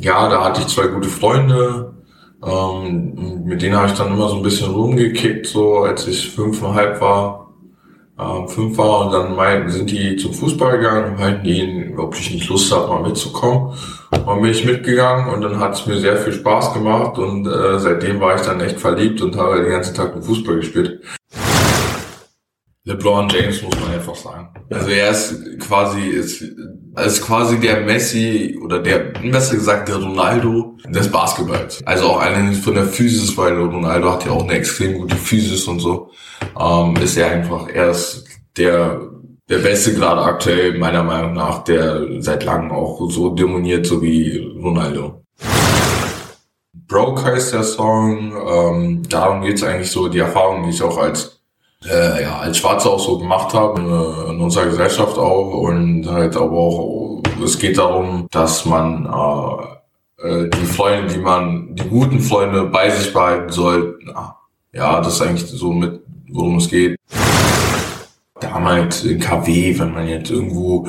ja, da hatte ich zwei gute Freunde, ähm, mit denen habe ich dann immer so ein bisschen rumgekickt, so als ich fünfeinhalb war, ähm, fünf war und dann meinten, sind die zum Fußball gegangen und meinten ihnen, ob ich nicht Lust habe, mal mitzukommen. Und dann bin ich mitgegangen und dann hat es mir sehr viel Spaß gemacht und äh, seitdem war ich dann echt verliebt und habe den ganzen Tag mit Fußball gespielt. LeBron James muss man einfach sagen. Also er ist quasi ist, ist quasi der Messi oder der besser gesagt der Ronaldo des Basketballs. Also auch allein von der Physis, weil Ronaldo hat ja auch eine extrem gute Physis und so. Ähm, ist er einfach er ist der der Beste gerade aktuell meiner Meinung nach, der seit langem auch so demoniert, so wie Ronaldo. Broke heißt der Song. Ähm, darum geht's eigentlich so, die Erfahrung, die ich auch als äh, ja, als Schwarze auch so gemacht haben, äh, in unserer Gesellschaft auch. Und halt aber auch, es geht darum, dass man äh, äh, die Freunde, die man, die guten Freunde bei sich behalten soll. Ja, das ist eigentlich so mit, worum es geht. Damals in KW, wenn man jetzt irgendwo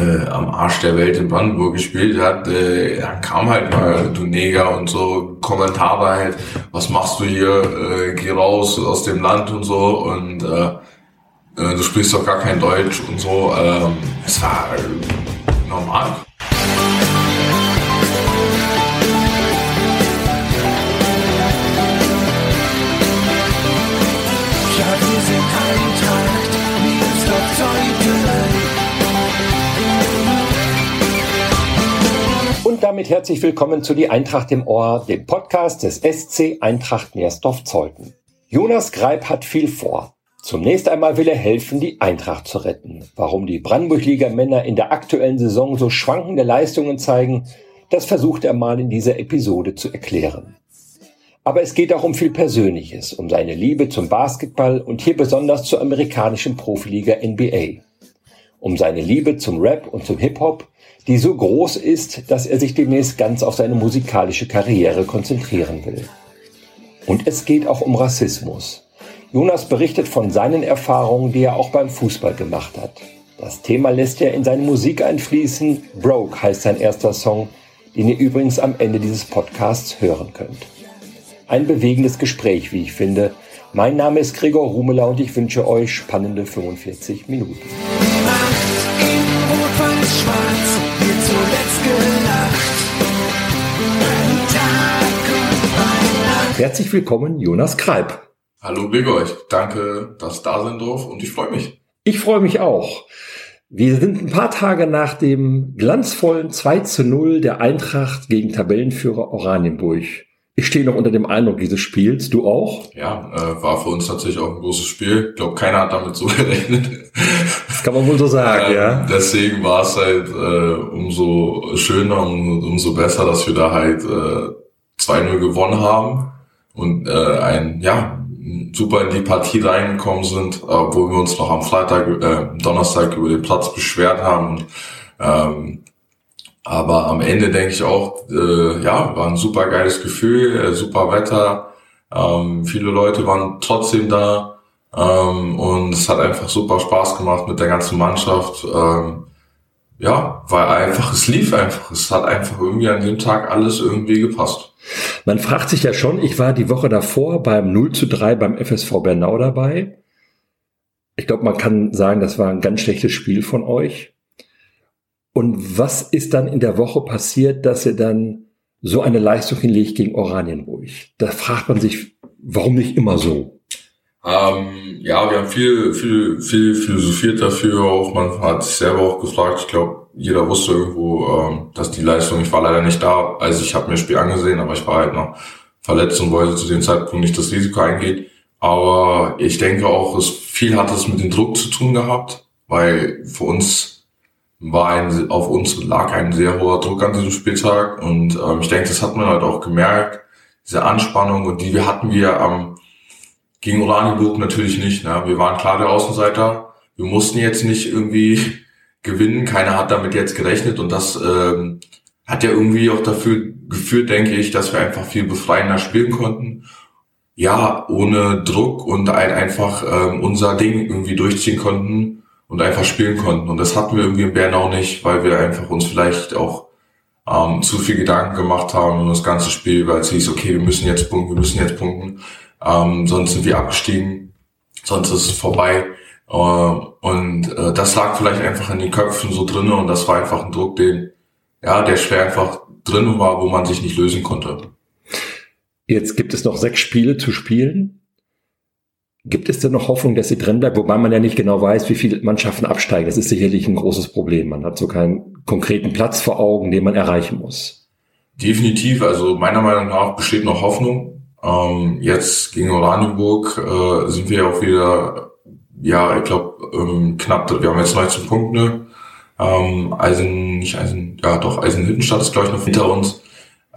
äh, am Arsch der Welt in Brandenburg gespielt hat, äh, dann kam halt mal du Neger und so Kommentare halt, was machst du hier, äh, geh raus aus dem Land und so und äh, äh, du sprichst doch gar kein Deutsch und so. Ähm, es war äh, normal. Herzlich willkommen zu Die Eintracht im Ohr, dem Podcast des SC Eintracht Meersdorf-Zeuthen. Jonas Greib hat viel vor. Zunächst einmal will er helfen, die Eintracht zu retten. Warum die Brandenburg-Liga-Männer in der aktuellen Saison so schwankende Leistungen zeigen, das versucht er mal in dieser Episode zu erklären. Aber es geht auch um viel Persönliches, um seine Liebe zum Basketball und hier besonders zur amerikanischen Profiliga NBA. Um seine Liebe zum Rap und zum Hip-Hop die so groß ist, dass er sich demnächst ganz auf seine musikalische Karriere konzentrieren will. Und es geht auch um Rassismus. Jonas berichtet von seinen Erfahrungen, die er auch beim Fußball gemacht hat. Das Thema lässt er in seine Musik einfließen. Broke heißt sein erster Song, den ihr übrigens am Ende dieses Podcasts hören könnt. Ein bewegendes Gespräch, wie ich finde. Mein Name ist Gregor Rumeler und ich wünsche euch spannende 45 Minuten. Herzlich willkommen, Jonas Kreib. Hallo Gregor, ich danke, dass da sein darf und ich freue mich. Ich freue mich auch. Wir sind ein paar Tage nach dem glanzvollen 2 zu 0 der Eintracht gegen Tabellenführer Oranienburg. Ich stehe noch unter dem Eindruck dieses Spiels. Du auch? Ja, äh, war für uns natürlich auch ein großes Spiel. Ich glaube, keiner hat damit so gerechnet. Das kann man wohl so sagen, äh, ja. Deswegen war es halt äh, umso schöner und umso besser, dass wir da halt äh, 2-0 gewonnen haben und äh, ein ja super in die Partie reingekommen sind, obwohl wir uns noch am Freitag, äh, Donnerstag über den Platz beschwert haben. Und, ähm, aber am Ende denke ich auch, äh, ja, war ein super geiles Gefühl, äh, super Wetter. Ähm, viele Leute waren trotzdem da ähm, und es hat einfach super Spaß gemacht mit der ganzen Mannschaft. Ähm, ja, weil einfach, es lief einfach. Es hat einfach irgendwie an dem Tag alles irgendwie gepasst. Man fragt sich ja schon, ich war die Woche davor beim 0 zu 3 beim FSV Bernau dabei. Ich glaube, man kann sagen, das war ein ganz schlechtes Spiel von euch. Und was ist dann in der Woche passiert, dass ihr dann so eine Leistung hinlegt gegen Oranienburg? Da fragt man sich, warum nicht immer so? Ähm, ja, wir haben viel, viel, viel philosophiert dafür. Auch man hat sich selber auch gefragt. Ich glaube, jeder wusste irgendwo, ähm, dass die Leistung. Ich war leider nicht da, also ich habe mir das Spiel angesehen, aber ich war halt noch verletzt und wollte zu dem Zeitpunkt nicht das Risiko eingehen. Aber ich denke auch, es viel hat es mit dem Druck zu tun gehabt, weil für uns war ein, auf uns lag ein sehr hoher Druck an diesem Spieltag und ähm, ich denke, das hat man halt auch gemerkt, diese Anspannung und die wir hatten wir am gegen Oranienburg natürlich nicht. Ne? Wir waren klar der Außenseiter. Wir mussten jetzt nicht irgendwie gewinnen. Keiner hat damit jetzt gerechnet und das ähm, hat ja irgendwie auch dafür geführt, denke ich, dass wir einfach viel befreiender spielen konnten. Ja, ohne Druck und ein, einfach ähm, unser Ding irgendwie durchziehen konnten und einfach spielen konnten. Und das hatten wir irgendwie in Bernau nicht, weil wir einfach uns vielleicht auch ähm, zu viel Gedanken gemacht haben um das ganze Spiel, weil es hieß, okay, wir müssen jetzt punkten, wir müssen jetzt punkten. Ähm, sonst sind wir abgestiegen, sonst ist es vorbei. Äh, und äh, das lag vielleicht einfach in den Köpfen so drinnen und das war einfach ein Druck, den, ja, der schwer einfach drin war, wo man sich nicht lösen konnte. Jetzt gibt es noch sechs Spiele zu spielen. Gibt es denn noch Hoffnung, dass sie drin bleibt? Wobei man ja nicht genau weiß, wie viele Mannschaften absteigen. Das ist sicherlich ein großes Problem. Man hat so keinen konkreten Platz vor Augen, den man erreichen muss. Definitiv. Also meiner Meinung nach besteht noch Hoffnung. Ähm, jetzt gegen Oranienburg äh, sind wir auch wieder, ja, ich glaube, ähm, knapp, wir haben jetzt 19 Punkte. Ähm, Eisen, nicht Eisen, ja doch, Eisenhüttenstadt ist, glaube ich, noch hinter uns.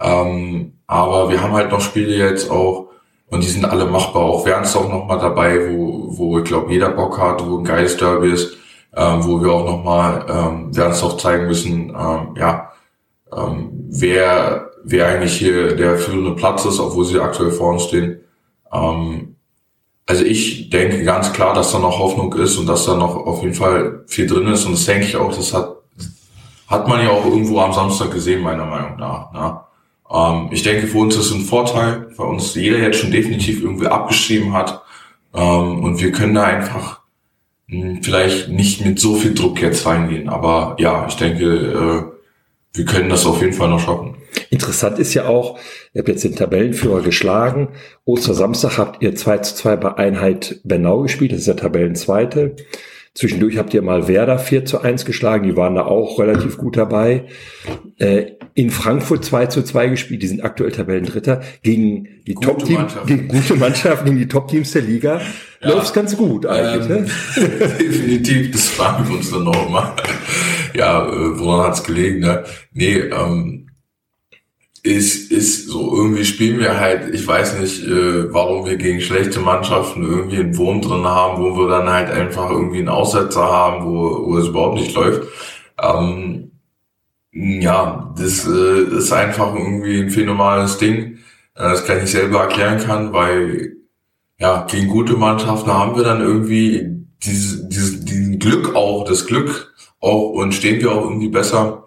Ähm, aber wir haben halt noch Spiele jetzt auch, und die sind alle machbar. Auch Wernsdorf noch mal dabei, wo, wo ich glaube, jeder Bock hat, wo ein geiles Derby ist, ähm, wo wir auch noch mal ähm, Wernsdorf zeigen müssen, ähm, ja, ähm, wer, wer eigentlich hier der führende Platz ist, obwohl sie aktuell vor uns stehen. Ähm, also ich denke ganz klar, dass da noch Hoffnung ist und dass da noch auf jeden Fall viel drin ist. Und das denke ich auch, das hat, hat man ja auch irgendwo am Samstag gesehen, meiner Meinung nach. Ne? Ähm, ich denke, für uns ist es ein Vorteil, weil uns jeder jetzt schon definitiv irgendwie abgeschrieben hat. Ähm, und wir können da einfach mh, hm, vielleicht nicht mit so viel Druck jetzt reingehen. Aber ja, ich denke, äh, wir können das auf jeden Fall noch schaffen. Interessant ist ja auch, ihr habt jetzt den Tabellenführer geschlagen. Ostersamstag habt ihr 2 zu 2 bei Einheit Bernau gespielt, das ist der Tabellenzweite. Zwischendurch habt ihr mal Werder 4 zu 1 geschlagen, die waren da auch relativ gut dabei. Äh, in Frankfurt 2 zu 2 gespielt, die sind aktuell Tabellendritter, gegen die Top-Teams, gegen gute Mannschaften, gegen die Top-Teams der Liga. Ja. Läuft's ganz gut eigentlich, ähm, ne? Definitiv, das fragen wir uns dann noch mal. Ja, äh, woran hat's gelegen, ne? Nee, ähm, ist, ist so, irgendwie spielen wir halt, ich weiß nicht, äh, warum wir gegen schlechte Mannschaften irgendwie einen Wurm drin haben, wo wir dann halt einfach irgendwie einen Aussetzer haben, wo, wo es überhaupt nicht läuft. Ähm, ja, das äh, ist einfach irgendwie ein phänomenales Ding, äh, das kann ich selber erklären kann, weil ja, gegen gute Mannschaften haben wir dann irgendwie dieses, dieses, diesen Glück auch, das Glück auch und stehen wir auch irgendwie besser.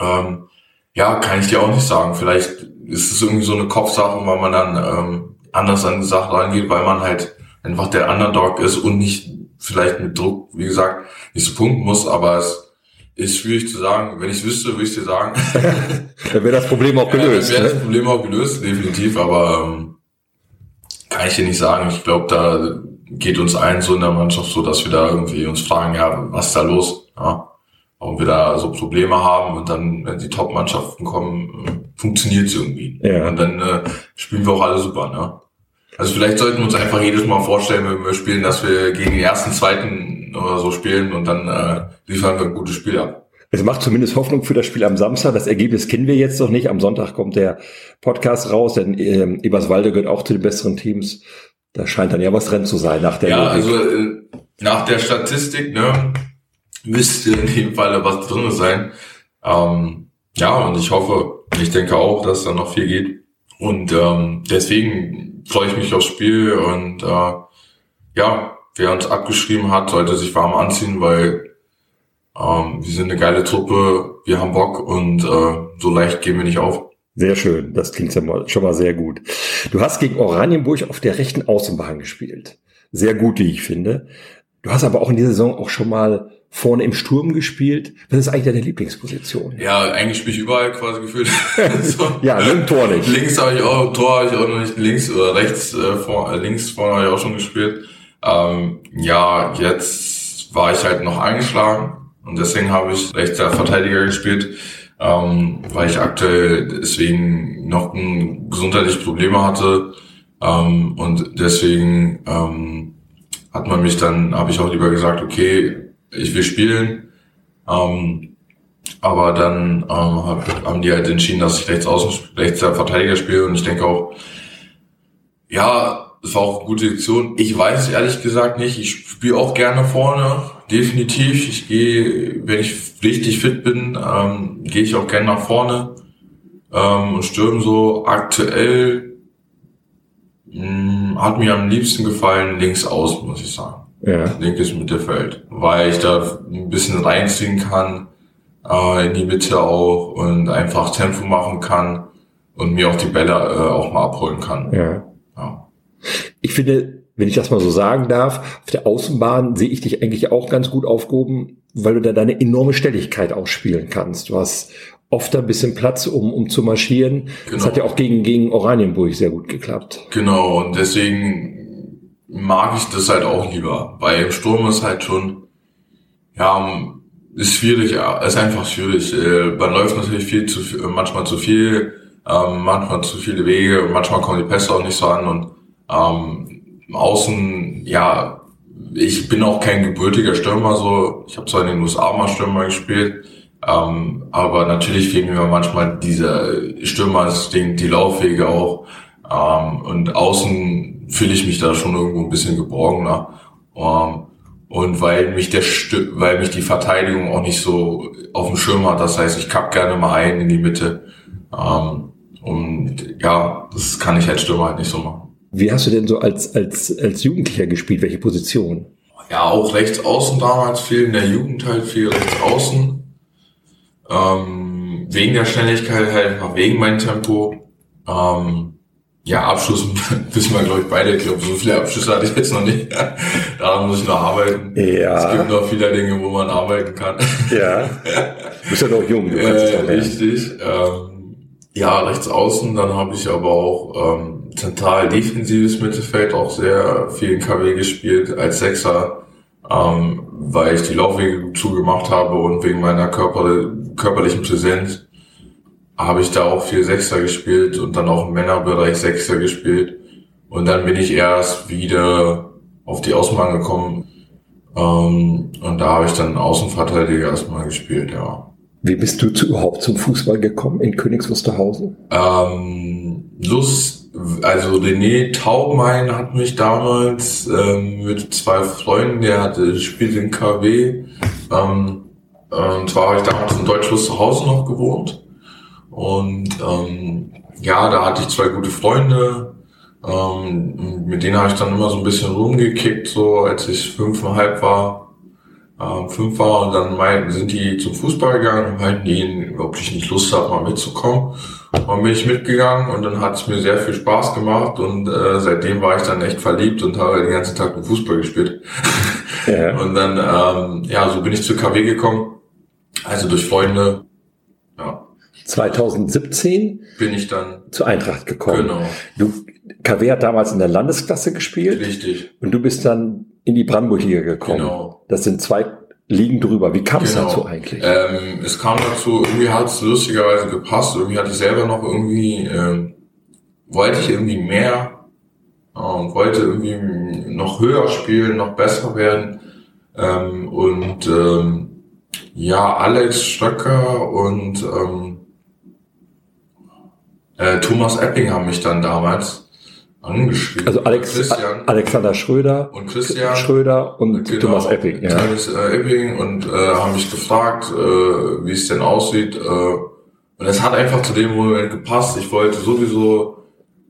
Ähm, ja, kann ich dir auch nicht sagen. Vielleicht ist es irgendwie so eine Kopfsache, weil man dann ähm, anders an die Sache rangeht, weil man halt einfach der Underdog ist und nicht vielleicht mit Druck, wie gesagt, nicht so punkten muss, aber es ist schwierig zu sagen. Wenn ich wüsste, würde ich dir sagen. dann wäre das Problem auch gelöst. Ja, dann wäre das ne? Problem auch gelöst, definitiv, aber ähm, kann ich dir nicht sagen. Ich glaube, da geht uns allen so in der Mannschaft so, dass wir da irgendwie uns fragen, ja, was ist da los? Ja warum wir da so Probleme haben und dann, wenn die Top-Mannschaften kommen, funktioniert es irgendwie. Ja. Und dann äh, spielen wir auch alle super, ne? Also vielleicht sollten wir uns einfach jedes Mal vorstellen, wenn wir spielen, dass wir gegen den ersten, zweiten oder so spielen und dann äh, liefern wir ein gutes Spiel ab. Es macht zumindest Hoffnung für das Spiel am Samstag. Das Ergebnis kennen wir jetzt noch nicht. Am Sonntag kommt der Podcast raus, denn äh, Eberswalde gehört auch zu den besseren Teams. Da scheint dann ja was drin zu sein nach der Ja, Logik. also äh, nach der Statistik, ne, müsste in dem Fall was drin sein. Ähm, ja, und ich hoffe, ich denke auch, dass da noch viel geht. Und ähm, deswegen freue ich mich aufs Spiel und äh, ja, wer uns abgeschrieben hat, sollte sich warm anziehen, weil ähm, wir sind eine geile Truppe, wir haben Bock und äh, so leicht gehen wir nicht auf. Sehr schön, das klingt schon mal sehr gut. Du hast gegen Oranienburg auf der rechten Außenbahn gespielt. Sehr gut, wie ich finde. Du hast aber auch in dieser Saison auch schon mal vorne im Sturm gespielt. Was ist eigentlich deine Lieblingsposition? Ja, eigentlich spiele ich überall quasi gefühlt. so. Ja, ne, Tor nicht. Links habe ich auch, Tor habe ich auch noch nicht, links oder rechts, äh, vor, äh, links vorne habe ich auch schon gespielt. Ähm, ja, jetzt war ich halt noch eingeschlagen und deswegen habe ich rechter Verteidiger gespielt, ähm, weil ich aktuell deswegen noch ein gesundheitliche Probleme hatte ähm, und deswegen ähm, hat man mich dann, habe ich auch lieber gesagt, okay, ich will spielen. Ähm, aber dann ähm, haben die halt entschieden, dass ich rechts außen, rechts Verteidiger spiele und ich denke auch, ja, es war auch eine gute Sektion. Ich weiß ehrlich gesagt nicht. Ich spiele auch gerne vorne, definitiv. Ich gehe, wenn ich richtig fit bin, ähm, gehe ich auch gerne nach vorne ähm, und stürme so. Aktuell mh, hm, hat mir am liebsten gefallen links außen, muss ich sagen ja. linkes Mittelfeld, weil ich da ein bisschen reinziehen kann, äh, in die Mitte auch und einfach Tempo machen kann und mir auch die Bälle äh, auch mal abholen kann. Ja. ja. Ich finde, wenn ich das mal so sagen darf, auf der Außenbahn sehe ich dich eigentlich auch ganz gut aufgehoben, weil du da deine enorme Stelligkeit ausspielen kannst. Du hast oft ein bisschen Platz, um, um zu marschieren. Genau. Das hat ja auch gegen, gegen Oranienburg sehr gut geklappt. Genau, und deswegen mag ich das halt auch lieber. Weil im Sturm ist halt schon, ja, ist schwierig, ist einfach schwierig. Äh, man läuft natürlich viel zu manchmal zu viel, ähm, manchmal zu viele Wege manchmal kommen die Pässe auch nicht so an und ähm, außen, ja, ich bin auch kein gebürtiger Stürmer so. Ich habe zwar in den USA mal Stürmer gespielt, ähm, aber natürlich fehlen mir manchmal diese Stürmerinstinkt, die Laufwege auch. Ähm, und außen fühle ich mich da schon irgendwo ein bisschen geborgener. Ähm, und weil mich der Stü weil mich die Verteidigung auch nicht so auf dem Schirm hat, das heißt, ich kapp gerne mal ein in die Mitte. Ähm, und ja, das kann ich als Stürmer halt nicht so machen. Wie hast du denn so als, als, als Jugendlicher gespielt? Welche Position? Ja, auch rechts außen damals viel, in der Jugend halt viel rechts außen. Ähm, wegen der Schnelligkeit halt, wegen meinem Tempo. Ähm, ja, Abschluss wissen wir, glaube ich, beide. Ich glaube, so viele Abschlüsse hatte ich jetzt noch nicht. Daran muss ich noch arbeiten. Ja. Es gibt noch viele Dinge, wo man arbeiten kann. Ja. Du bist ja noch jung. Du kannst äh, richtig. Ähm, ja, rechts außen. Dann habe ich aber auch ähm, zentral defensives Mittelfeld auch sehr viel in KW gespielt als Sechser, ähm, weil ich die Laufwege zugemacht habe und wegen meiner Körper körperlichen Präsenz habe ich da auch viel Sechser gespielt und dann auch im Männerbereich Sechser gespielt. Und dann bin ich erst wieder auf die Außenbahn gekommen. Ähm, und da habe ich dann Außenverteidiger erstmal gespielt, ja. Wie bist du zu, überhaupt zum Fußball gekommen in Königs Wusterhausen? Ähm, Lust, also René Taubmein hat mich damals ähm, mit zwei Freunden, der hatte spielt in KW, ähm, und zwar habe ich damals in Deutsch Wusterhausen noch gewohnt. Und ähm, ja, da hatte ich zwei gute Freunde. Ähm, mit denen habe ich dann immer so ein bisschen rumgekickt, so als ich fünfeinhalb war, ähm, fünf war. Und dann meinten, sind die zum Fußball gegangen und meinten ihnen, ob ich nicht Lust habe, mal mitzukommen. Und dann bin ich mitgegangen und dann hat es mir sehr viel Spaß gemacht und äh, seitdem war ich dann echt verliebt und habe den ganzen Tag mit Fußball gespielt. Ja. und dann, ähm, ja, so bin ich zur KW gekommen also durch Freunde. 2017 bin ich dann zur Eintracht gekommen. Genau. Du, KW hat damals in der Landesklasse gespielt. Richtig. Und du bist dann in die Brandenburg-Liga gekommen. Genau. Das sind zwei Ligen drüber. Wie kam es genau. dazu eigentlich? Ähm, es kam dazu, irgendwie hat es lustigerweise gepasst. Irgendwie hatte ich selber noch irgendwie, ähm, wollte ich irgendwie mehr und wollte irgendwie noch höher spielen, noch besser werden. Ähm, und ähm, ja, Alex Stöcker und ähm, äh, Thomas Epping haben mich dann damals angeschrieben. Also Alex, Alexander Schröder und Christian Schröder und genau, Thomas Epping. Ja. Thomas äh, Epping und äh, haben mich gefragt, äh, wie es denn aussieht. Äh, und es hat einfach zu dem Moment gepasst. Ich wollte sowieso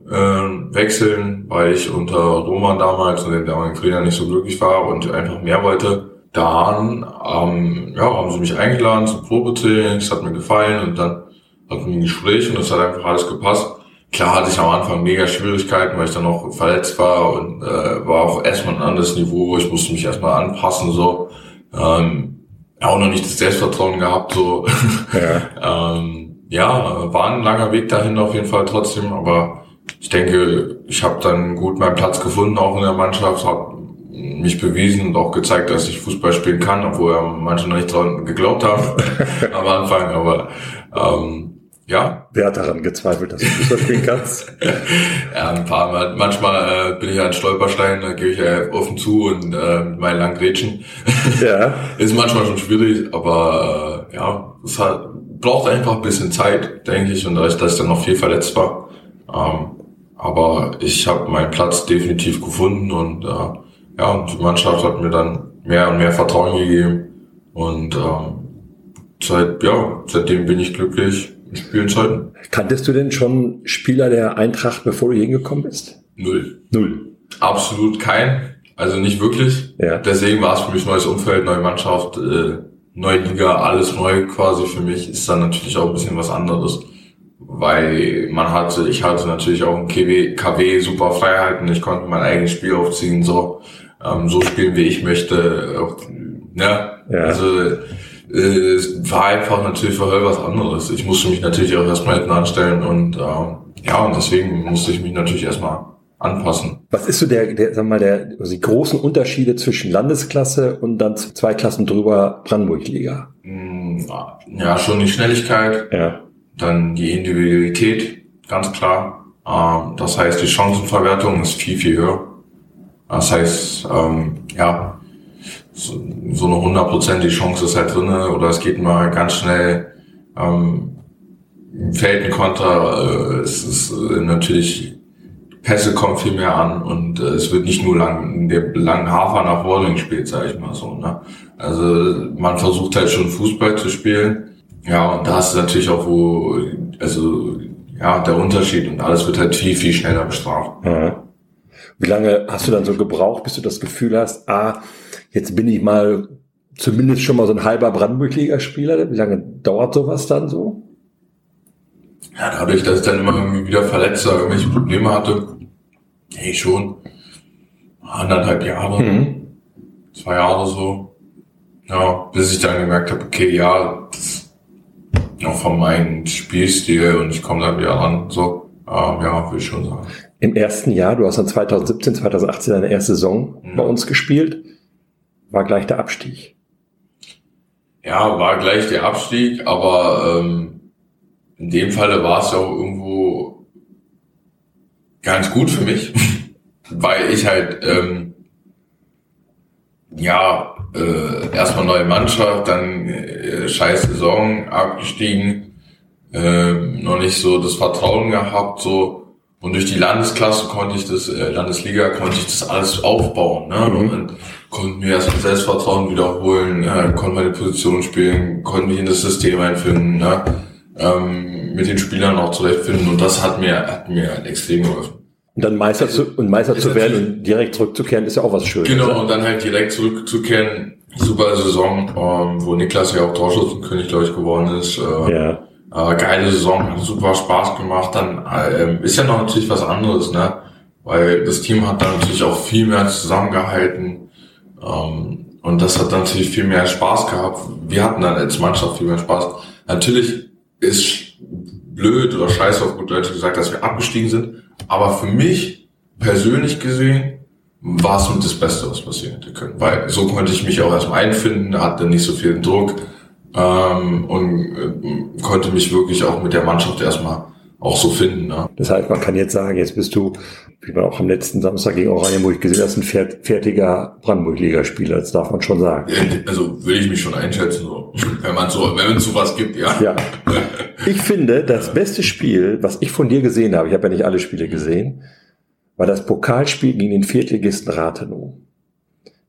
äh, wechseln, weil ich unter Roman damals und dem damaligen Trainer nicht so glücklich war und einfach mehr wollte dann ähm, ja, haben sie mich eingeladen zum Probetraining, es hat mir gefallen und dann hatten ein Gespräch und es hat einfach alles gepasst. Klar hatte ich am Anfang mega Schwierigkeiten, weil ich dann noch verletzt war und äh, war auch erstmal ein anderes Niveau. Ich musste mich erstmal anpassen, so. Ähm, auch noch nicht das Selbstvertrauen gehabt, so. Ja. ähm, ja, war ein langer Weg dahin auf jeden Fall trotzdem, aber ich denke, ich habe dann gut meinen Platz gefunden, auch in der Mannschaft, habe mich bewiesen und auch gezeigt, dass ich Fußball spielen kann, obwohl ja manche noch nicht dran geglaubt haben am Anfang, aber ähm, ja. Wer hat daran gezweifelt, dass du Fußball spielen kannst? ja, ein paar Mal. Manchmal äh, bin ich ein Stolperstein, da gebe ich ja offen zu und äh, meinen langen Gretchen. ja. Ist manchmal schon schwierig, aber äh, ja, es hat, braucht einfach ein bisschen Zeit, denke ich, und da ich, dass ich dann noch viel verletzt war. Ähm, aber ich habe meinen Platz definitiv gefunden und äh, ja, und die Mannschaft hat mir dann mehr und mehr Vertrauen gegeben. Und ähm, seit, ja, seitdem bin ich glücklich in Spielzeiten. Kanntest du denn schon Spieler der Eintracht, bevor du hingekommen bist? Null. Null. Absolut kein. Also nicht wirklich. Ja. Deswegen war es für mich neues Umfeld, neue Mannschaft. Äh, neue Liga, alles neu quasi für mich, ist dann natürlich auch ein bisschen was anderes. Weil man hatte, ich hatte natürlich auch im KW, KW super Freiheiten, ich konnte mein eigenes Spiel aufziehen, so, ähm, so spielen wie ich möchte. Auch, ne? Ja. Also äh, es war einfach natürlich für Höll was anderes. Ich musste mich natürlich auch erstmal hinten anstellen und ähm, ja, und deswegen musste ich mich natürlich erstmal anpassen. Was ist so der, der sag mal, der, also die großen Unterschiede zwischen Landesklasse und dann zwei Klassen drüber Brandenburg-Liga? Mm, ja, schon die Schnelligkeit, ja. dann die Individualität, ganz klar. Ähm, das heißt, die Chancenverwertung ist viel, viel höher. Das heißt, ähm, ja, so, so eine hundertprozentige Chance ist halt drinne oder es geht mal ganz schnell ähm, fällt ein Konter. Äh, es ist äh, natürlich Pässe kommen viel mehr an und äh, es wird nicht nur lang, der langen Hafer nach Walling gespielt, sage ich mal so. Ne? Also man versucht halt schon Fußball zu spielen. Ja, und da ist natürlich auch wo, also ja, der Unterschied und alles wird halt viel, viel schneller bestraft. Ja. Wie lange hast du dann so gebraucht, bis du das Gefühl hast, ah, jetzt bin ich mal zumindest schon mal so ein halber Brandenburg-Liga-Spieler? Wie lange dauert sowas dann so? Ja, dadurch, dass ich dann immer irgendwie wieder verletzt oder irgendwelche Probleme hatte, hey, schon anderthalb Jahre, mhm. zwei Jahre so. Ja, bis ich dann gemerkt habe, okay, ja, das auch von meinem Spielstil und ich komme da wieder ran, so. Ähm, ja, würde ich schon sagen. Im ersten Jahr, du hast dann 2017, 2018 deine erste Saison mhm. bei uns gespielt, war gleich der Abstieg. Ja, war gleich der Abstieg, aber ähm, in dem Falle war es ja auch irgendwo ganz gut für mich, weil ich halt ähm, ja äh, erstmal neue Mannschaft, dann äh, scheiß Saison abgestiegen, äh, noch nicht so das Vertrauen gehabt so und durch die Landesklasse konnte ich das äh, Landesliga konnte ich das alles aufbauen, ne? Mhm. Und dann konnten wir erstmal Selbstvertrauen wiederholen, äh, konnte meine Position spielen, konnte mich in das System einfinden, ne? ähm, mit den Spielern auch zurechtfinden und das hat mir, hat mir extrem geholfen. Und dann Meister zu, und Meister zu werden und direkt zurückzukehren, ist ja auch was Schönes. Genau, oder? und dann halt direkt zurückzukehren. Super Saison, ähm, wo Niklas ja auch Torschützenkönig, glaube ich, geworden ist. Äh, ja. Äh, geile Saison, hat super Spaß gemacht. Dann äh, ist ja noch natürlich was anderes, ne? Weil das Team hat dann natürlich auch viel mehr zusammengehalten. Ähm, und das hat natürlich viel mehr Spaß gehabt. Wir hatten dann als Mannschaft viel mehr Spaß. Natürlich ist blöd oder scheiße auf gut Deutsch gesagt, dass wir abgestiegen sind. Aber für mich persönlich gesehen war es mit das Beste, was passieren hätte können. Weil so konnte ich mich auch erstmal einfinden, hatte nicht so viel Druck ähm, und äh, konnte mich wirklich auch mit der Mannschaft erstmal auch so finden. Ne? Das heißt, man kann jetzt sagen, jetzt bist du, wie man auch am letzten Samstag gegen Oranienburg gesehen hast, ein fertiger Brandenburg-Ligaspieler. Das darf man schon sagen. Also will ich mich schon einschätzen, so. wenn man so, wenn es sowas gibt, ja. ja. Ich finde, das beste Spiel, was ich von dir gesehen habe, ich habe ja nicht alle Spiele gesehen, war das Pokalspiel gegen den Viertligisten Rathenow.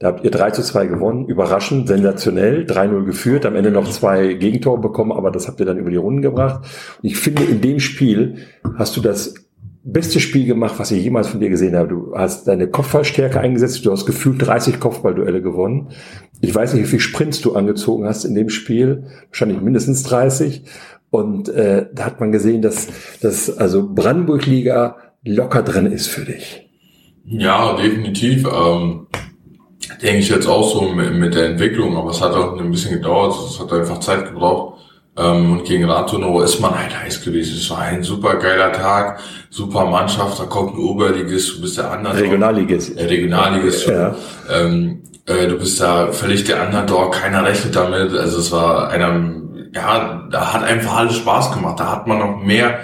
Da habt ihr 3 zu 2 gewonnen, überraschend, sensationell, 3-0 geführt, am Ende noch zwei Gegentore bekommen, aber das habt ihr dann über die Runden gebracht. Und ich finde, in dem Spiel hast du das beste Spiel gemacht, was ich jemals von dir gesehen habe. Du hast deine Kopfballstärke eingesetzt, du hast gefühlt 30 Kopfballduelle gewonnen. Ich weiß nicht, wie viel Sprints du angezogen hast in dem Spiel, wahrscheinlich mindestens 30. Und äh, da hat man gesehen, dass dass also Brandenburg-Liga locker drin ist für dich. Ja, definitiv. Ähm denke ich jetzt auch so mit, mit der Entwicklung, aber es hat auch ein bisschen gedauert, es hat einfach Zeit gebraucht. Ähm, und gegen Rathenow ist man halt heiß gewesen. Es war ein super geiler Tag, super Mannschaft, da kommt ein Oberligist, du bist der andere. Regionalligist. Äh, Regionalligist. Ja. Ähm, äh, du bist da völlig der Underdog, keiner rechnet damit. Also es war einer, ja, da hat einfach alles Spaß gemacht. Da hat man noch mehr,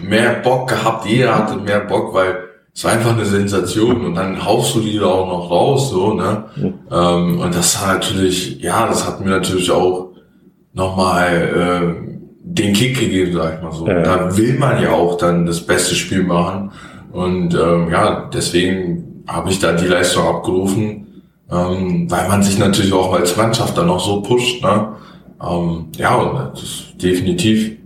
mehr Bock gehabt. Jeder hatte mehr Bock, weil es war einfach eine Sensation und dann haust du die da auch noch raus, so, ne? Mhm. Ähm, und das hat natürlich, ja, das hat mir natürlich auch nochmal äh, den Kick gegeben, sag ich mal so. Ja. Da will man ja auch dann das beste Spiel machen. Und ähm, ja, deswegen habe ich da die Leistung abgerufen, ähm, weil man sich natürlich auch als Mannschaft dann noch so pusht, ne? Ähm, ja, und das ist definitiv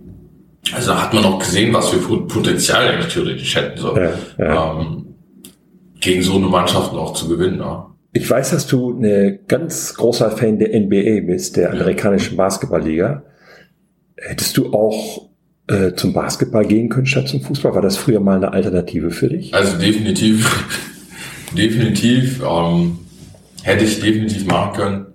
also da hat man auch gesehen, was für Potenzial eigentlich theoretisch hätten, so, ja, ja. Ähm, gegen so eine Mannschaft auch zu gewinnen. Ja. Ich weiß, dass du eine ganz großer Fan der NBA bist, der amerikanischen Basketballliga. Hättest du auch äh, zum Basketball gehen können statt zum Fußball? War das früher mal eine Alternative für dich? Also definitiv, definitiv ähm, hätte ich definitiv machen können.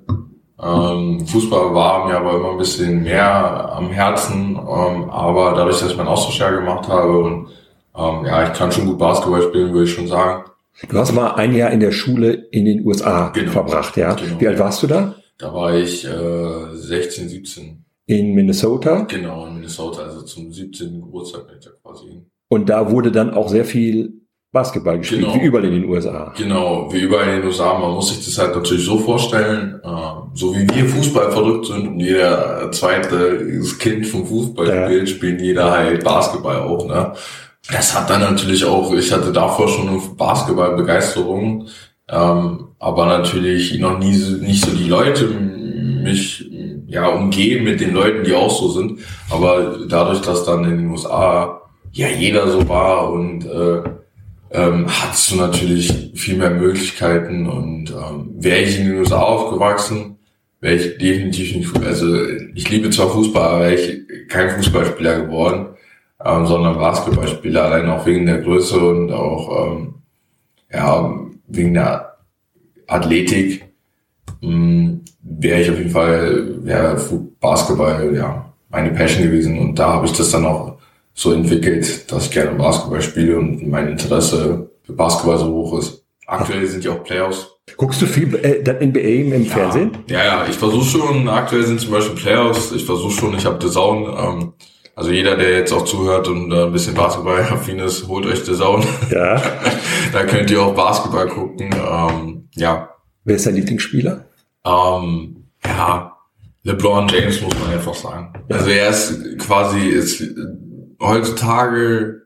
Ähm, Fußball war mir aber immer ein bisschen mehr am Herzen, ähm, aber dadurch, dass ich meinen Austauschjahr gemacht habe und ähm, ja, ich kann schon gut Basketball spielen, würde ich schon sagen. Du hast mal ein Jahr in der Schule in den USA genau. verbracht, ja? Genau. Wie alt warst du da? Da war ich äh, 16, 17. In Minnesota? Genau, in Minnesota, also zum 17. Geburtstag bin ich da quasi hin. Und da wurde dann auch sehr viel Basketball gespielt, genau. wie überall in den USA. Genau, wie überall in den USA. Man muss sich das halt natürlich so vorstellen, äh, so wie wir Fußball verrückt sind und jeder zweite Kind vom Fußball ja. spielt, spielt jeder halt Basketball auch. Ne? Das hat dann natürlich auch, ich hatte davor schon eine Basketballbegeisterung, ähm, aber natürlich noch nie nicht so die Leute mich ja umgeben mit den Leuten, die auch so sind. Aber dadurch, dass dann in den USA ja jeder so war und äh, ähm, hattest du natürlich viel mehr Möglichkeiten und ähm, wäre ich in den USA aufgewachsen, wäre ich definitiv nicht, also ich liebe zwar Fußball, aber wäre ich kein Fußballspieler geworden ähm, sondern Basketballspieler, allein auch wegen der Größe und auch ähm, ja, wegen der Athletik ähm, wäre ich auf jeden Fall wäre Basketball ja meine Passion gewesen und da habe ich das dann auch so entwickelt, dass ich gerne Basketball spiele und mein Interesse für Basketball so hoch ist. Aktuell sind ja auch Playoffs. Guckst du viel äh, dann NBA im, im ja, Fernsehen? Ja, ja, ich versuche schon, aktuell sind zum Beispiel Playoffs, ich versuche schon, ich habe The Zone, ähm, also jeder, der jetzt auch zuhört und äh, ein bisschen Basketball-affin ist, holt euch The Zone. Ja. da könnt ihr auch Basketball gucken. Ähm, ja. Wer ist dein Lieblingsspieler? Ähm, ja, LeBron James muss man einfach sagen. Ja. Also er ist quasi ist heutzutage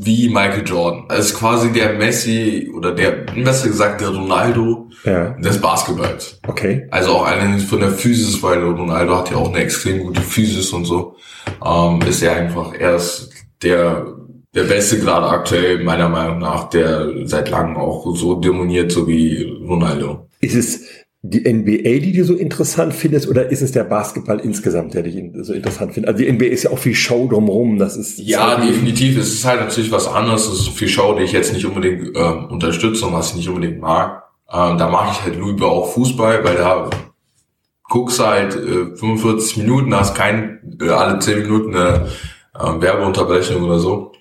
wie Michael Jordan. Er ist quasi der Messi oder der, besser gesagt, der Ronaldo ja. des Basketballs. Okay. Also auch allein von der Physis, weil Ronaldo hat ja auch eine extrem gute Physis und so, ähm, ist er einfach, er ist der, der Beste gerade aktuell, meiner Meinung nach, der seit langem auch so demoniert, so wie Ronaldo. Ist es die NBA, die du so interessant findest, oder ist es der Basketball insgesamt, der dich so interessant findet? Also die NBA ist ja auch viel Show drumherum, das ist... Ja, definitiv. Es ist halt natürlich was anderes. Es ist viel Show, die ich jetzt nicht unbedingt äh, unterstütze und was ich nicht unbedingt mag. Ähm, da mache ich halt lieber auch Fußball, weil da guckst halt äh, 45 Minuten, hast kein äh, alle 10 Minuten eine äh, Werbeunterbrechung oder so.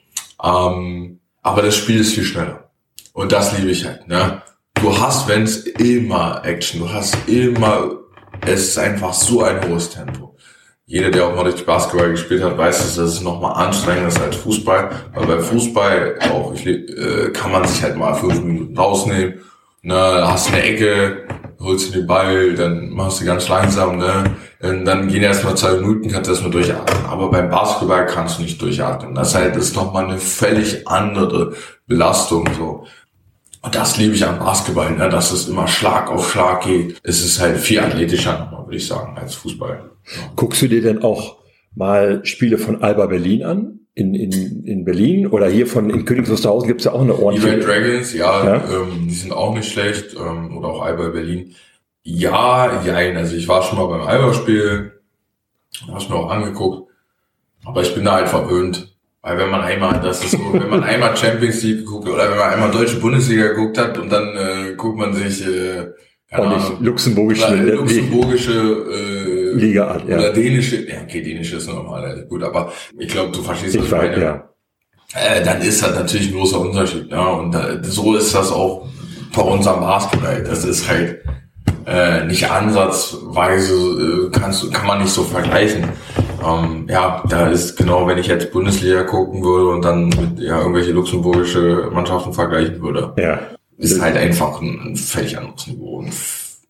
Ähm, aber das Spiel ist viel schneller. Und das liebe ich halt. Ne? Du hast, wenn es immer Action, du hast immer, es ist einfach so ein hohes Tempo. Jeder, der auch mal richtig Basketball gespielt hat, weiß, dass es nochmal anstrengender ist als Fußball. Weil bei Fußball auch ich, äh, kann man sich halt mal fünf Minuten rausnehmen. Ne, hast eine Ecke, holst du den Ball, dann machst du ganz langsam, ne? Und dann gehen erstmal zwei Minuten, kannst du erstmal durchatmen. Aber beim Basketball kannst du nicht durchatmen. Das heißt, das ist nochmal eine völlig andere Belastung, so. Und das liebe ich am Basketball, ne? dass es immer Schlag auf Schlag geht. Es ist halt viel athletischer, würde ich sagen, als Fußball. Ja. Guckst du dir denn auch mal Spiele von Alba Berlin an? In, in, in Berlin oder hier von in Königs Wusterhausen gibt es ja auch eine ordentliche. Die Red Dragons, ja, ja? Ähm, die sind auch nicht schlecht. Ähm, oder auch Alba Berlin. Ja, jein. Also ich war schon mal beim Alba-Spiel, hab's mir auch angeguckt. Aber ich bin da halt verwöhnt. Weil wenn man einmal, das ist so, wenn man einmal Champions League geguckt oder wenn man einmal deutsche Bundesliga geguckt hat und dann äh, guckt man sich äh, Ahnung, luxemburgische, äh, luxemburgische äh, Liga an, ja. oder dänische, ja okay, dänische ist normal, gut, aber ich glaube, du verstehst ich meine. Ja. Äh, dann ist das natürlich ein großer Unterschied, ja, und äh, so ist das auch bei unserem Basketball. Das ist halt äh, nicht ansatzweise äh, kannst kann man nicht so vergleichen. Ähm, ja, da ist genau, wenn ich jetzt Bundesliga gucken würde und dann mit ja, irgendwelche luxemburgische Mannschaften vergleichen würde, ja. ist halt einfach ein, ein völlig anderes Niveau und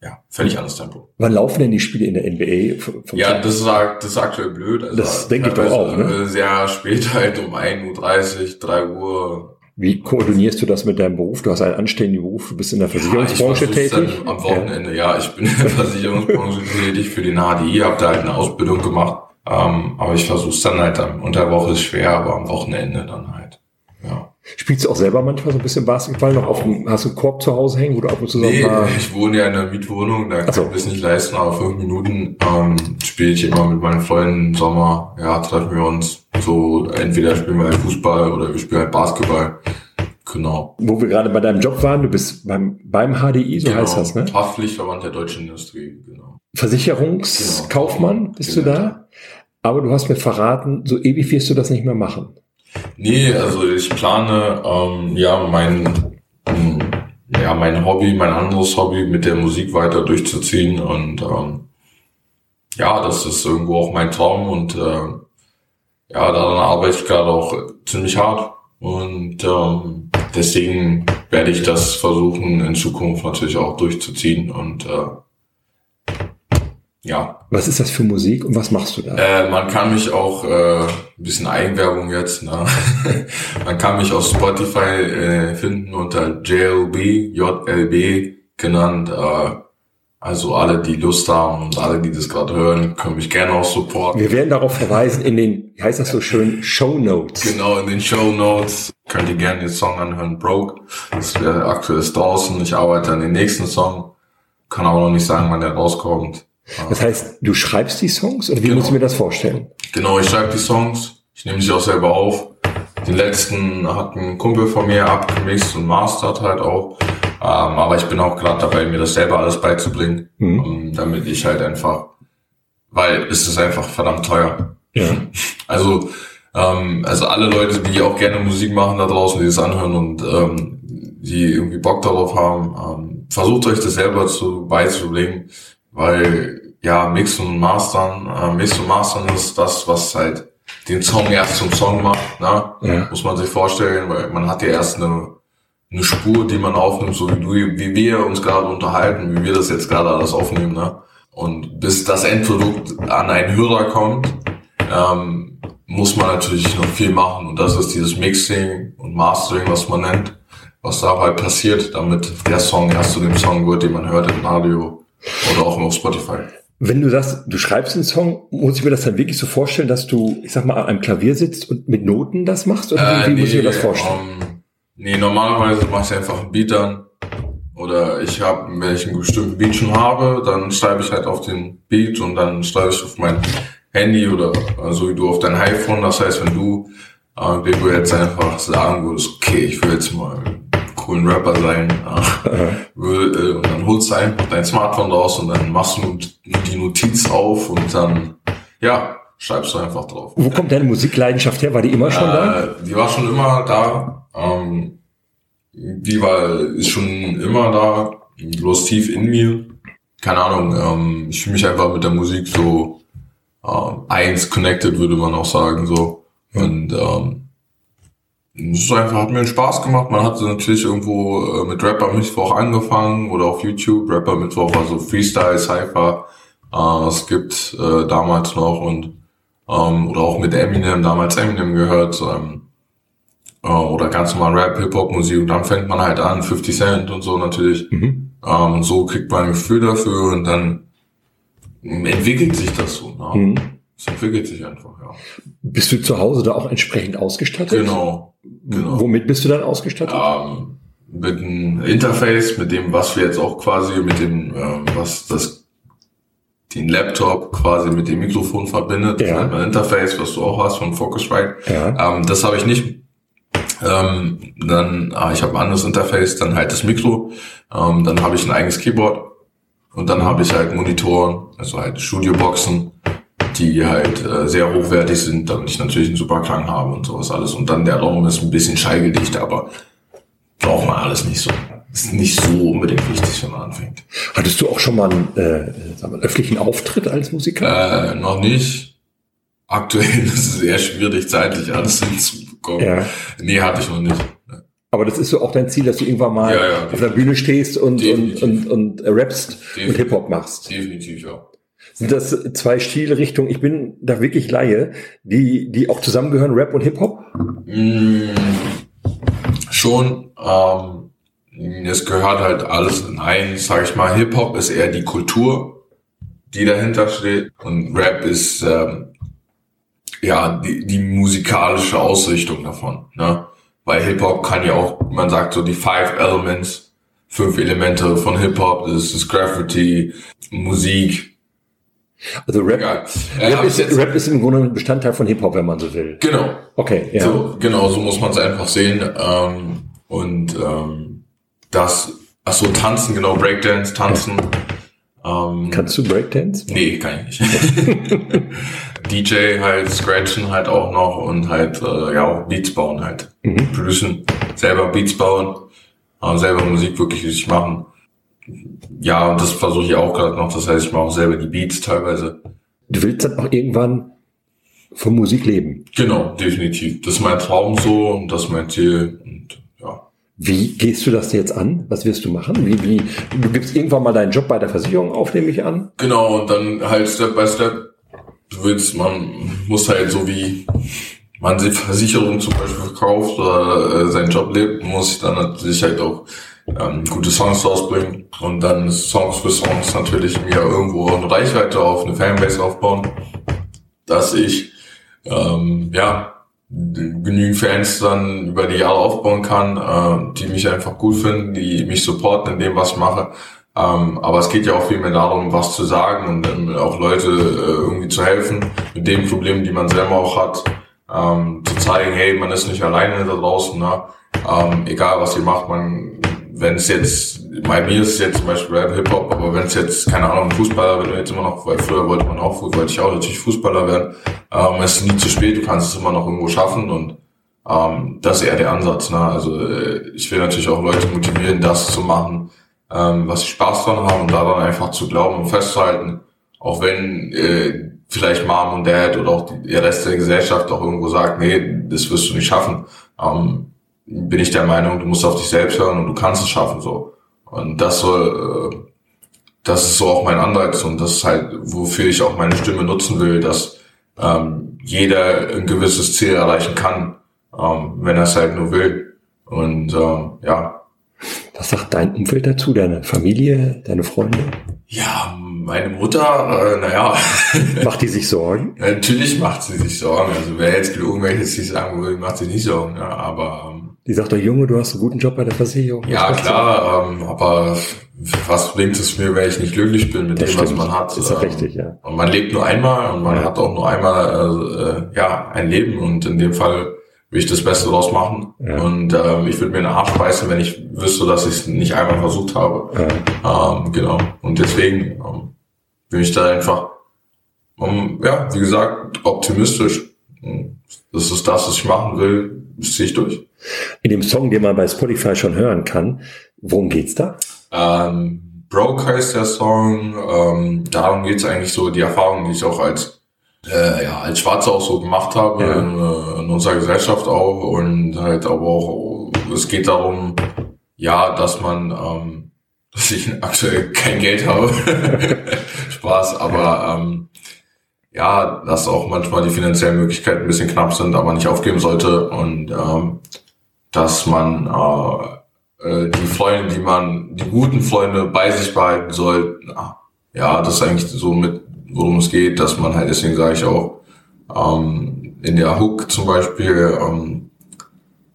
ja, völlig anderes Tempo. Wann laufen denn die Spiele in der NBA? ja, das ist, das ist aktuell blöd. Also das denke ich doch auch. Ne? Sehr spät halt um 1.30 Uhr, 3 Uhr wie koordinierst du das mit deinem Beruf? Du hast einen anständigen Beruf, du bist in der Versicherungsbranche ja, tätig. am Wochenende, ja. ja. ich bin in der Versicherungsbranche tätig für den HDI, habe da halt eine Ausbildung gemacht. Ähm, aber ich versuche es dann halt, unter der Woche ist schwer, aber am Wochenende dann halt. Ja. Spielst du auch selber manchmal so ein bisschen Basketball noch auf dem, hast du einen Korb zu Hause hängen oder ab und zu nee, ich wohne ja in einer Mietwohnung, da kann so. ich das nicht leisten, aber fünf Minuten ähm, spiele ich immer mit meinen Freunden im Sommer, ja, treffen wir uns so, entweder spielen wir halt Fußball oder wir spielen halt Basketball. Genau. Wo wir gerade bei deinem Job waren, du bist beim, beim HDI, so genau. heißt das, ne? Haftpflichtverband der deutschen Industrie, genau. Versicherungskaufmann bist Genau. du da? Aber du hast mir verraten, so ewig wirst du das nicht mehr machen. Nee, also ich plane ähm, ja mein ähm, ja mein Hobby, mein anderes Hobby mit der Musik weiter durchzuziehen und ähm, ja, das ist irgendwo auch mein Traum und äh, ja, daran arbeite ich gerade auch ziemlich hart und ähm, deswegen werde ich das versuchen in Zukunft natürlich auch durchzuziehen und äh, ja, Was ist das für Musik und was machst du da? äh, man kann mich auch, äh, ein bisschen Eigenwerbung jetzt, ne? man kann mich auf Spotify äh, finden unter JLB, JLB genannt. Äh, also alle, die Lust haben und alle, die das gerade hören, können mich gerne auch supporten. Wir werden darauf verweisen in den, wie heißt das so schön, Show Notes. Genau, in den Show Notes könnt ihr gerne den Song anhören, Broke. Das wäre aktuell ist draußen. Ich arbeite an den nächsten Song. Kann aber noch nicht sagen, wann der rauskommt. Das heißt, du schreibst die Songs oder wie Genau. muss ich mir das vorstellen? Genau, ich schreibe die Songs. Ich nehme sie auch selber auf. Den letzten hat ein Kumpel von mir abgemixt und mastert halt auch. Ähm, aber ich bin auch gerade dabei, mir das selber alles beizubringen, Mhm. ähm, damit ich halt einfach, weil es ist einfach verdammt teuer. Ja. Also, ähm, also alle Leute, die auch gerne Musik machen da draußen, die das anhören und ähm, die irgendwie Bock darauf haben, ähm, versucht euch das selber zu beizubringen, weil ja, Mixen und Mastern, äh, Mixen und Mastern ist das, was halt den Song erst zum Song macht, ne? Ja. Muss man sich vorstellen, weil man hat ja erst eine, eine Spur, die man aufnimmt, so wie du, wie wir uns gerade unterhalten, wie wir das jetzt gerade alles aufnehmen, ne? Und bis das Endprodukt an einen Hörer kommt, ähm, muss man natürlich noch viel machen. Und das ist dieses Mixing und Mastering, was man nennt, was da halt passiert, damit der Song erst zu dem Song wird, den man hört im Radio oder auch auf Spotify. Wenn du sagst, du schreibst einen Song, muss ich mir das dann wirklich so vorstellen, dass du, ich sag mal, an einem Klavier sitzt und mit Noten das machst? Oder wie, wie muss ich mir das vorstellen? ähm, nee, normalerweise mache ich einfach einen Beat an. Oder ich habe, wenn ich einen bestimmten Beat schon habe, dann schreibe ich halt auf den Beat und dann schreibe ich auf mein Handy oder äh, so wie du auf dein iPhone. Das heißt, wenn du, äh, Gregor, jetzt einfach sagen würdest, okay, ich will jetzt mal coolen Rapper sein, äh, will, äh, und dann holst du einfach dein Smartphone raus und dann machst du die Notiz auf und dann, ja, schreibst du einfach drauf. Wo kommt deine Musikleidenschaft her? War die immer schon da? Äh, die war schon immer da. Ähm, die war, ist schon immer da. Bloß tief in mir. Keine Ahnung, ähm, ich fühle mich einfach mit der Musik so ähm, eins connected, würde man auch sagen. so Und ähm, es ist einfach, hat mir Spaß gemacht. Man hat natürlich irgendwo äh, mit Rapper Mittwoch angefangen oder auf YouTube. Rapper Mittwoch, also Freestyle, Cypher. Äh, es gibt äh, damals noch und ähm, oder auch mit Eminem, damals Eminem gehört, ähm, äh, oder ganz normal Rap, Hip-Hop-Musik und dann fängt man halt an, 50 Cent und so natürlich. Mhm. Ähm, und so kriegt man ein Gefühl dafür und dann entwickelt sich das so. Ne? Mhm. Es entwickelt sich einfach, ja. Bist du zu Hause da auch entsprechend ausgestattet? Genau, genau. Womit bist du dann ausgestattet? Ähm, mit einem Interface, mit dem, was wir jetzt auch quasi mit dem, ähm, was das den Laptop quasi mit dem Mikrofon verbindet. Ja. Man Interface, was du auch hast von Focusrite. Ja. Ähm, das habe ich nicht. Ähm, dann, ah, ich habe ein anderes Interface, dann halt das Mikro. Ähm, dann habe ich ein eigenes Keyboard. Und dann habe ich halt Monitoren, also halt Studioboxen, die halt äh, sehr hochwertig sind, damit ich natürlich einen super Klang habe und sowas alles. Und dann der Raum ist ein bisschen schallgedicht, aber braucht man alles nicht so. Ist nicht so unbedingt wichtig, wenn man anfängt. Hattest du auch schon mal einen, äh, einen öffentlichen Auftritt als Musiker? Äh, noch nicht. Aktuell ist es sehr schwierig, zeitlich alles hinzubekommen. Ja. Nee, hatte ich noch nicht. Aber das ist so auch dein Ziel, dass du irgendwann mal Ja, ja, auf der Bühne stehst und, und, Definitiv. und, und äh, rappst und Definitiv. Hip-Hop machst. Definitiv, ja. Sind das zwei Stilrichtungen? Ich bin da wirklich Laie, die, die auch zusammengehören, Rap und Hip-Hop? Mm, schon. Ähm, es gehört halt alles in ein, sag ich mal, Hip-Hop ist eher die Kultur, die dahinter steht. Und Rap ist ähm, ja die, die musikalische Ausrichtung davon. Ne? weil Hip-Hop kann ja auch, man sagt so die Five Elements, fünf Elemente von Hip-Hop, das ist Graffiti, Musik. Also Rap, ja, äh, Rap, ist, Rap ist im Grunde ein Bestandteil von Hip-Hop, wenn man so will. Genau. Okay, ja. So, genau, so muss man es einfach sehen. Ähm, und ähm, das, ach so, tanzen, genau, Breakdance, tanzen. Ähm, Kannst du Breakdance? Nee, kann ich nicht. DJ halt, scratchen halt auch noch und halt, äh, ja, auch Beats bauen halt. Mhm. Producen, selber Beats bauen, äh, selber Musik wirklich richtig machen. Ja, und das versuche ich auch gerade noch. Das heißt, ich mache auch selber die Beats teilweise. Du willst dann auch irgendwann von Musik leben? Genau, definitiv. Das ist mein Traum so und das ist mein Ziel. Und ja. Wie gehst du das jetzt an? Was wirst du machen? Wie, wie, du gibst irgendwann mal deinen Job bei der Versicherung auf, nehme ich an? Genau, und dann halt Step by Step. Du willst, man muss halt so wie man die Versicherung zum Beispiel verkauft oder äh, seinen Job lebt, muss ich dann natürlich halt auch ähm, gute Songs rausbringen und dann Songs für Songs natürlich mir irgendwo eine Reichweite auf, eine Fanbase aufbauen, dass ich ähm, ja genügend Fans dann über die Jahre aufbauen kann, äh, die mich einfach gut finden, die mich supporten in dem, was ich mache. Ähm, aber es geht ja auch viel mehr darum, was zu sagen und dann auch Leute äh, irgendwie zu helfen mit den Problemen, die man selber auch hat, ähm, zu zeigen, hey, man ist nicht alleine da draußen, ne? ähm, egal was ihr macht, man wenn es jetzt, bei mir ist es jetzt zum Beispiel Rap, Hip-Hop, aber wenn es jetzt, keine Ahnung, Fußballer wird, jetzt immer noch, weil früher wollte man auch, wollte ich auch natürlich Fußballer werden, ähm, es ist nie zu spät, du kannst es immer noch irgendwo schaffen und ähm, das ist eher der Ansatz. Ne? Also äh, ich will natürlich auch Leute motivieren, das zu machen, ähm, was sie Spaß dran haben und daran einfach zu glauben und festzuhalten, auch wenn äh, vielleicht Mom und Dad oder auch der Rest der Gesellschaft auch irgendwo sagt, nee, das wirst du nicht schaffen. Ähm, bin ich der Meinung, du musst auf dich selbst hören und du kannst es schaffen so. Und das soll, äh, das ist so auch mein Anreiz und das ist halt, wofür ich auch meine Stimme nutzen will, dass ähm, jeder ein gewisses Ziel erreichen kann, ähm, wenn er es halt nur will. Und ähm, ja. Was sagt dein Umfeld dazu, deine Familie, deine Freunde? Ja, meine Mutter, äh, naja. Macht die sich Sorgen? Natürlich macht sie sich Sorgen. Also wer jetzt irgendwelches nicht sagen will, macht sich nicht Sorgen. Ja, aber ähm, die sagt doch, Junge, du hast einen guten Job bei der Versicherung. Ja, klar, ähm, aber was bringt es mir, wenn ich nicht glücklich bin mit das dem, stimmt. was man hat? Ist ähm, richtig, ja. Und man lebt nur einmal und man ja. hat auch nur einmal äh, ja ein Leben und in dem Fall will ich das Beste draus machen. Ja. Und ähm, ich würde mir einen Arsch beißen, wenn ich wüsste, dass ich es nicht einmal versucht habe. Ja. Ähm, genau. Und deswegen ähm, bin ich da einfach, um, ja, wie gesagt, optimistisch. Das ist das, was ich machen will, das ziehe ich durch. In dem Song, den man bei Spotify schon hören kann, worum geht's da? Ähm, Broke heißt der Song. Ähm, darum geht's eigentlich so, die Erfahrungen, die ich auch als äh, ja, als Schwarzer auch so gemacht habe, ja. in, äh, in, unserer Gesellschaft auch. Und halt aber auch, es geht darum, ja, dass man, ähm, dass ich aktuell kein Geld habe. Spaß, aber ähm, ja, dass auch manchmal die finanziellen Möglichkeiten ein bisschen knapp sind, aber nicht aufgeben sollte. Und ähm, dass man äh, äh, die Freunde, die man, die guten Freunde bei sich behalten soll. Ja, das ist eigentlich so mit, worum es geht, dass man halt, deswegen sage ich auch, ähm, in der Hook zum Beispiel, ähm,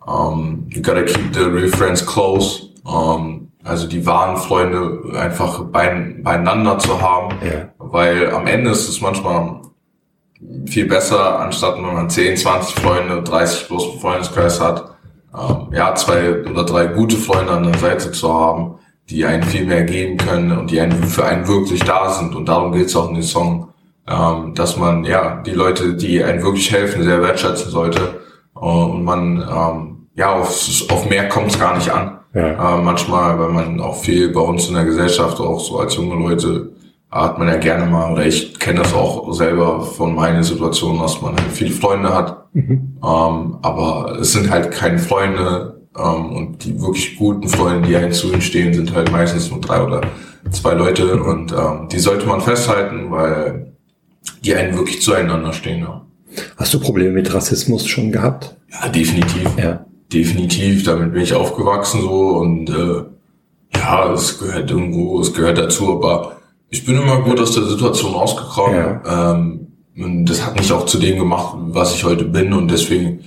ähm, you gotta keep the real friends close, ähm, also die wahren Freunde einfach bein, beieinander zu haben, ja. weil am Ende ist es manchmal viel besser, anstatt wenn man 10, 20 Freunde, 30 bloß Freundeskreis hat, ähm, ja, zwei oder drei gute Freunde an der Seite zu haben, die einen viel mehr geben können und die einen für einen wirklich da sind. Und darum geht es auch in dem Song, ähm, dass man ja die Leute, die einen wirklich helfen, sehr wertschätzen sollte. Und man ähm, ja auf, auf mehr kommt es gar nicht an. Ja. Äh, manchmal, weil man auch viel bei uns in der Gesellschaft auch so als junge Leute hat man ja gerne mal, oder ich kenne das auch selber von meiner Situation, dass man halt viele Freunde hat, mhm. ähm, aber es sind halt keine Freunde ähm, und die wirklich guten Freunde, die einen zu ihnen stehen, sind halt meistens nur drei oder zwei Leute und ähm, die sollte man festhalten, weil die einen wirklich zueinander stehen. Ja. Hast du Probleme mit Rassismus schon gehabt? Ja, definitiv. Ja. Definitiv, damit bin ich aufgewachsen so und äh, ja, es gehört irgendwo, es gehört dazu, aber ich bin immer gut aus der Situation rausgekommen. Ja. Ähm, und das hat mich auch zu dem gemacht, was ich heute bin. Und deswegen,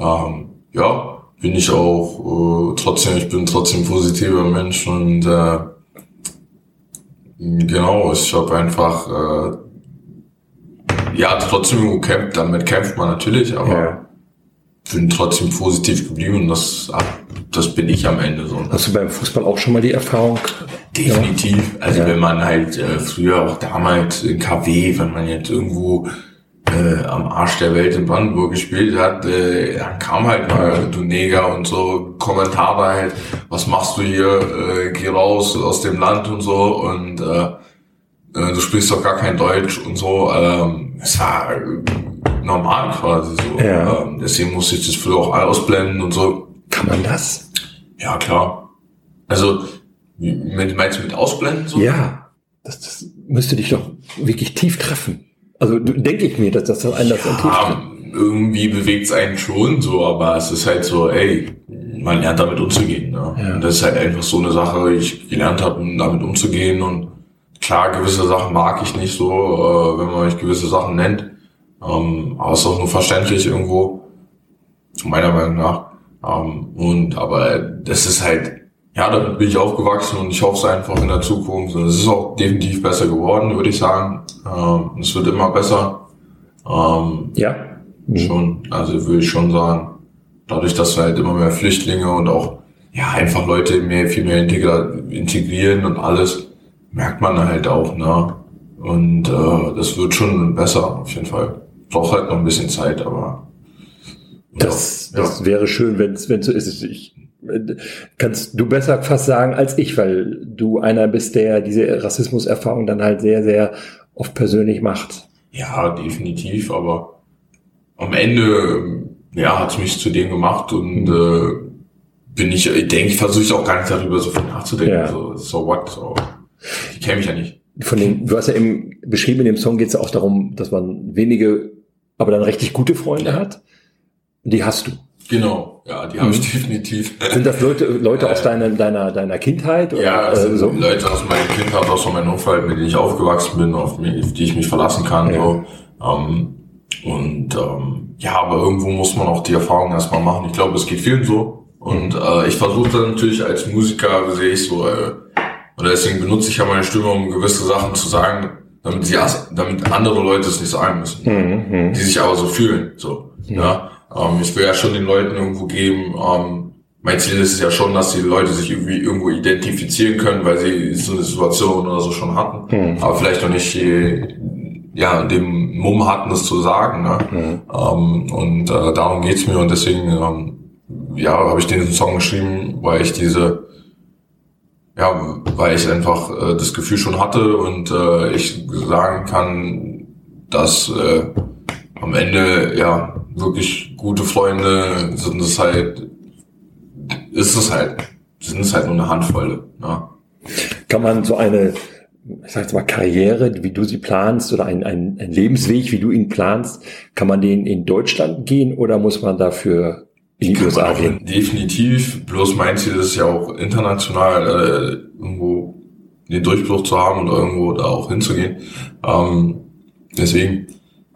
ähm, ja, bin ich auch äh, trotzdem, ich bin trotzdem positiver Mensch und äh, genau, ich habe einfach äh, ja trotzdem gekämpft, damit kämpft man natürlich, aber ja. bin trotzdem positiv geblieben und das, das bin ich am Ende so. Hast du beim Fußball auch schon mal die Erfahrung? Definitiv. Ja. Also ja. wenn man halt äh, früher auch damals in KW, wenn man jetzt irgendwo äh, am Arsch der Welt in Brandenburg gespielt hat, äh, dann kam halt mal du Neger und so Kommentare halt, was machst du hier, äh, geh raus aus dem Land und so und äh, äh, du sprichst doch gar kein Deutsch und so. Ähm, es war normal quasi so. Ja. Ähm, deswegen musste ich das früher auch ausblenden und so. Kann man das? Ja, klar. Also, meinst du mit ausblenden? So? Ja, das, das müsste dich doch wirklich tief treffen. Also denke ich mir, dass das einen das ja, irgendwie bewegt es einen schon so, aber es ist halt so, ey, man lernt damit umzugehen. Ne? Ja. Und das ist halt einfach so eine Sache, ich gelernt habe, damit umzugehen und klar, gewisse Sachen mag ich nicht so, äh, wenn man mich gewisse Sachen nennt. Ähm, aber es ist auch nur verständlich irgendwo, meiner Meinung nach. Ähm, und aber das ist halt, ja, damit bin ich aufgewachsen und ich hoffe es einfach in der Zukunft. Und es ist auch definitiv besser geworden, würde ich sagen. Ähm, es wird immer besser. Ähm, ja. Mhm. Schon, also würde ich schon sagen, dadurch, dass wir halt immer mehr Flüchtlinge und auch ja einfach Leute mehr, viel mehr integrieren und alles, merkt man halt auch, ne? Und äh, das wird schon besser, auf jeden Fall. Braucht halt noch ein bisschen Zeit, aber. Das, ja. das wäre schön, wenn es so ist. Ich, kannst du besser fast sagen als ich, weil du einer bist, der diese Rassismuserfahrung dann halt sehr, sehr oft persönlich macht. Ja, definitiv, aber am Ende, ja, hat es mich zu dem gemacht und mhm. äh, bin ich, ich denke, ich versuche auch gar nicht darüber so viel nachzudenken. Ja. So, so what? So. Ich kenne mich ja nicht. Von den, du hast ja eben beschrieben, in dem Song geht es ja auch darum, dass man wenige, aber dann richtig gute Freunde hat. Und die hast du. Genau, ja, die habe ich mhm. definitiv. Sind das Leute, Leute aus deiner, deiner, deiner Kindheit? Oder, ja, das äh, sind so? Leute aus meiner Kindheit, aus meinem Umfeld, mit denen ich aufgewachsen bin, auf, auf die ich mich verlassen kann. Ja. So. Ähm, und ähm, ja, aber irgendwo muss man auch die Erfahrung erstmal machen. Ich glaube, es geht vielen so. Und mhm. äh, ich versuche dann natürlich als Musiker, sehe ich so, äh, oder deswegen benutze ich ja meine Stimme, um gewisse Sachen zu sagen, damit sie, damit andere Leute es nicht sagen müssen, mhm. die sich aber so fühlen. So, mhm. ja. Ähm, ich will ja schon den Leuten irgendwo geben. Ähm, mein Ziel ist es ja schon, dass die Leute sich irgendwie irgendwo identifizieren können, weil sie so eine Situation oder so schon hatten, mhm. aber vielleicht noch nicht die, ja den Mumm hatten, das zu sagen. Ne? Mhm. Ähm, und äh, darum geht's mir und deswegen ähm, ja habe ich den Song geschrieben, weil ich diese ja, weil ich einfach äh, das Gefühl schon hatte und äh, ich sagen kann, dass äh, am Ende ja wirklich gute Freunde sind es halt, ist es halt, sind es halt nur eine Handvoll. Ja. Kann man so eine, ich sag jetzt mal Karriere, wie du sie planst oder ein, ein, ein Lebensweg, wie du ihn planst, kann man den in Deutschland gehen oder muss man dafür in die USA gehen. Definitiv. Bloß mein Ziel ist ja auch international äh, irgendwo den Durchbruch zu haben und irgendwo da auch hinzugehen. Ähm, deswegen.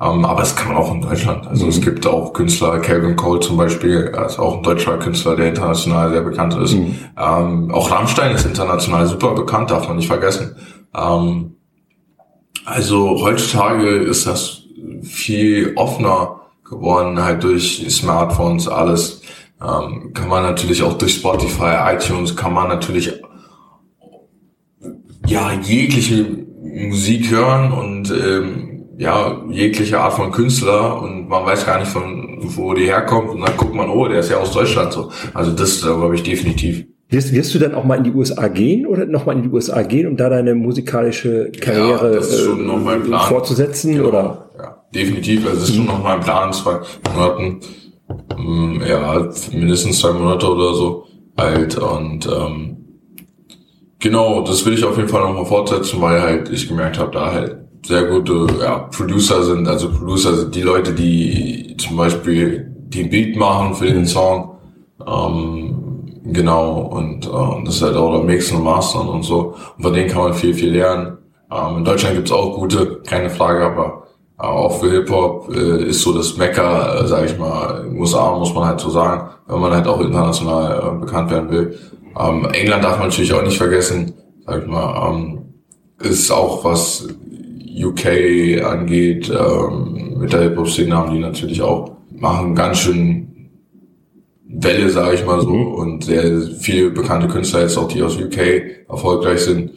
Ähm, aber es kann man auch in Deutschland. Also mhm. es gibt auch Künstler, Calvin Cole zum Beispiel, ist auch ein deutscher Künstler, der international sehr bekannt ist. Mhm. Ähm, auch Rammstein ist international super bekannt, darf man nicht vergessen. Ähm, also heutzutage ist das viel offener geworden, halt durch Smartphones, alles. Ähm, kann man natürlich auch durch Spotify, iTunes, kann man natürlich ja jegliche Musik hören und ähm, ja jegliche Art von Künstler und man weiß gar nicht von wo die herkommt und dann guckt man, oh, der ist ja aus Deutschland so. Also das glaube ich definitiv. Wirst, wirst du dann auch mal in die USA gehen oder nochmal in die USA gehen, um da deine musikalische Karriere ja, äh, fortzusetzen? Genau. Oder? Ja definitiv. Also es ist schon noch mal ein Plan in zwei Monaten. Ähm, ja, mindestens zwei Monate oder so alt. Und ähm, genau, das will ich auf jeden Fall noch mal fortsetzen, weil halt ich gemerkt habe, da halt sehr gute ja, Producer sind. Also Producer sind die Leute, die zum Beispiel den Beat machen für den mhm. Song. Ähm, genau, und äh, das ist halt auch der Mixen und Mastern und so. Und von denen kann man viel, viel lernen. Ähm, in Deutschland gibt's auch gute, keine Frage, aber auch für Hip-Hop äh, ist so das Mecker, äh, sage ich mal, in den USA muss man halt so sagen, wenn man halt auch international äh, bekannt werden will. Ähm, England darf man natürlich auch nicht vergessen, sag ich mal, ähm, ist auch was UK angeht, ähm, mit der Hip-Hop-Szene haben die natürlich auch, machen ganz schön Welle, sage ich mal so, mhm. und sehr viele bekannte Künstler jetzt auch, die aus UK erfolgreich sind.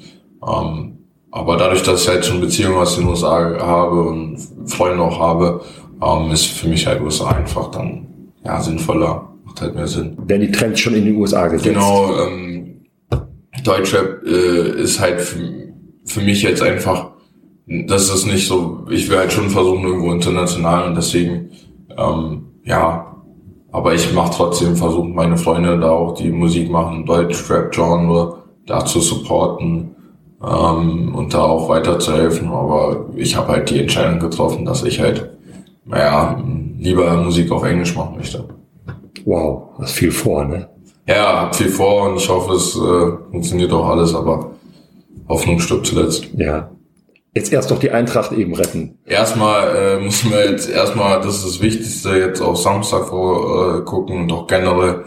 Ähm, aber dadurch, dass ich halt schon Beziehungen aus den USA habe und Freunde auch habe, ähm, ist für mich halt USA einfach dann ja sinnvoller, macht halt mehr Sinn. Werden die Trends schon in den USA gesetzt? Genau, ähm, Deutschrap äh, ist halt für, für mich jetzt einfach, das ist nicht so, ich will halt schon versuchen irgendwo international und deswegen, ähm, ja, aber ich mache trotzdem, versuche meine Freunde da auch, die Musik machen, Deutsch-Rap-Genre, da zu supporten ähm, und da auch weiterzuhelfen. Aber ich habe halt die Entscheidung getroffen, dass ich halt, naja, lieber Musik auf Englisch machen möchte. Wow, hast viel vor, ne? Ja, hab viel vor und ich hoffe, es äh, funktioniert auch alles, aber Hoffnung stirbt zuletzt. Ja, Jetzt erst doch die Eintracht eben retten. Erstmal äh, müssen wir jetzt erstmal, das ist das Wichtigste, jetzt auf Samstag vor, äh, gucken und auch generell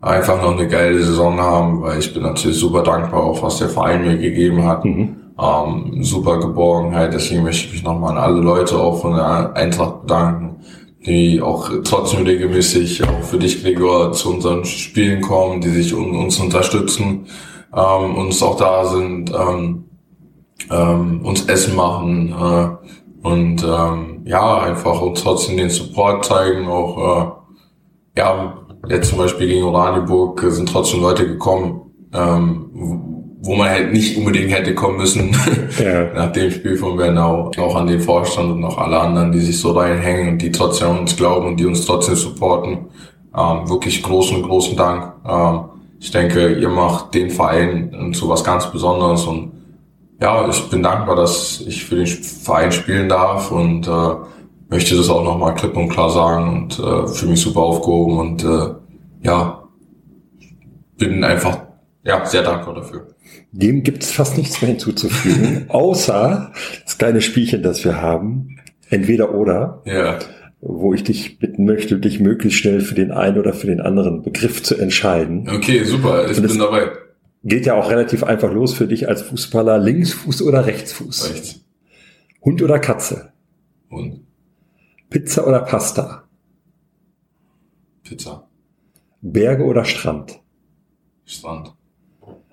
einfach noch eine geile Saison haben, weil ich bin natürlich super dankbar auch, was der Verein mir gegeben hat. Mhm. Ähm, super Geborgenheit, deswegen möchte ich mich nochmal an alle Leute auch von der Eintracht bedanken, die auch trotzdem regelmäßig auch für dich, Gregor, zu unseren Spielen kommen, die sich um uns unterstützen, ähm, uns auch da sind. Ähm, ähm, uns Essen machen äh, und ähm, ja, einfach uns trotzdem den Support zeigen. Auch äh, ja, jetzt zum Beispiel gegen Oranienburg sind trotzdem Leute gekommen, ähm, wo man halt nicht unbedingt hätte kommen müssen ja. nach dem Spiel von Bernau. Auch an den Vorstand und auch alle anderen, die sich so reinhängen und die trotzdem an uns glauben und die uns trotzdem supporten. Ähm, wirklich großen, großen Dank. Ähm, ich denke, ihr macht den Verein zu was ganz Besonderes und ja, ich bin dankbar, dass ich für den Verein spielen darf und äh, möchte das auch nochmal klipp und klar sagen und äh, fühle mich super aufgehoben und äh, ja, bin einfach ja, sehr dankbar dafür. Dem gibt es fast nichts mehr hinzuzufügen, außer das kleine Spielchen, das wir haben, entweder oder. Ja wo ich dich bitten möchte, dich möglichst schnell für den einen oder für den anderen Begriff zu entscheiden. Okay, super, ich bin dabei. Geht ja auch relativ einfach los für dich als Fußballer. Linksfuß oder Rechtsfuß? Rechts. Hund oder Katze? Hund. Pizza oder Pasta? Pizza. Berge oder Strand? Strand.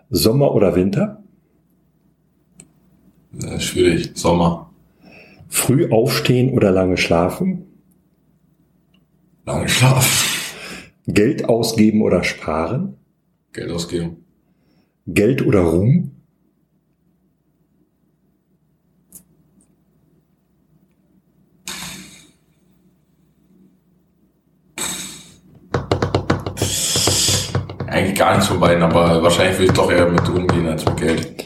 Sommer oder Winter? Äh, schwierig. Sommer. Früh aufstehen oder lange schlafen? Lange schlafen. Geld ausgeben oder sparen? Geld ausgeben. Geld oder Ruhm? Eigentlich gar nichts von beiden, aber wahrscheinlich würde ich doch eher mit Ruhm gehen als mit Geld.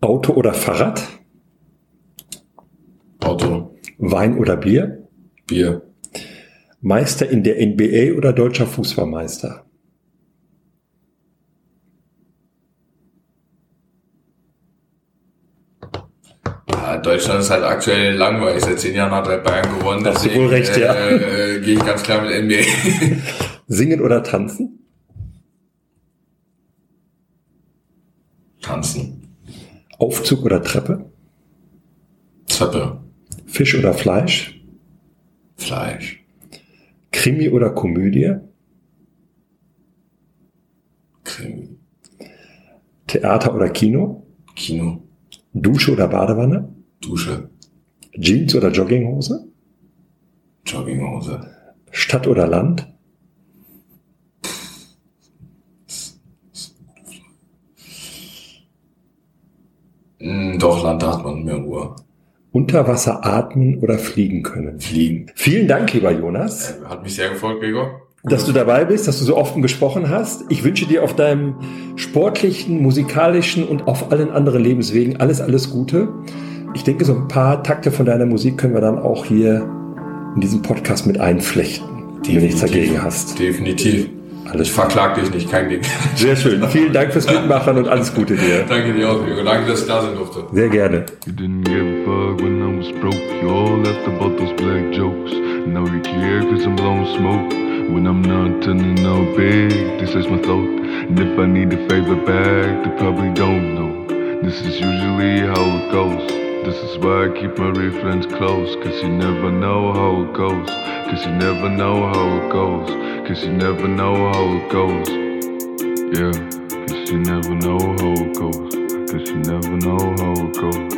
Auto oder Fahrrad? Auto. Wein oder Bier? Bier. Meister in der NBA oder deutscher Fußballmeister? Deutschland ist halt aktuell langweilig. Seit zehn Jahren hat er Bayern gewonnen. Hast du wohl recht, ja. Äh, äh, Gehe ich ganz klar mit NBA. Singen oder tanzen? Tanzen. Aufzug oder Treppe? Treppe. Fisch oder Fleisch? Fleisch. Krimi oder Komödie? Krimi. Theater oder Kino? Kino. Dusche oder Badewanne? Dusche. Jeans oder Jogginghose? Jogginghose. Stadt oder Land? Hm, doch, Land, da hat man mehr Ruhe. Unter Wasser atmen oder fliegen können? Fliegen. Vielen Dank, lieber Jonas. Äh, hat mich sehr gefreut, Gregor. Dass du dabei bist, dass du so offen gesprochen hast. Ich wünsche dir auf deinem sportlichen, musikalischen und auf allen anderen Lebenswegen alles, alles Gute ich denke, so ein paar Takte von deiner Musik können wir dann auch hier in diesem Podcast mit einflechten, die du nichts dagegen hast. Definitiv. Alles ich verklag dich nicht, kein Ding. Sehr schön. Vielen Dank fürs Mitmachen und alles Gute dir. Danke dir auch, Danke, dass ich da sein durfte. Sehr gerne. was broke. You all left about those black jokes. Now you care cause I'm blowing smoke. When I'm not turning out big, this is my thought. And if I need a favor back, they probably don't know. This is usually how it goes. This is why I keep my friends close. Cause you never know how it goes. Cause you never know how it goes. Cause you never know how it goes. Yeah, cause you never know how it goes. Cause you never know how it goes.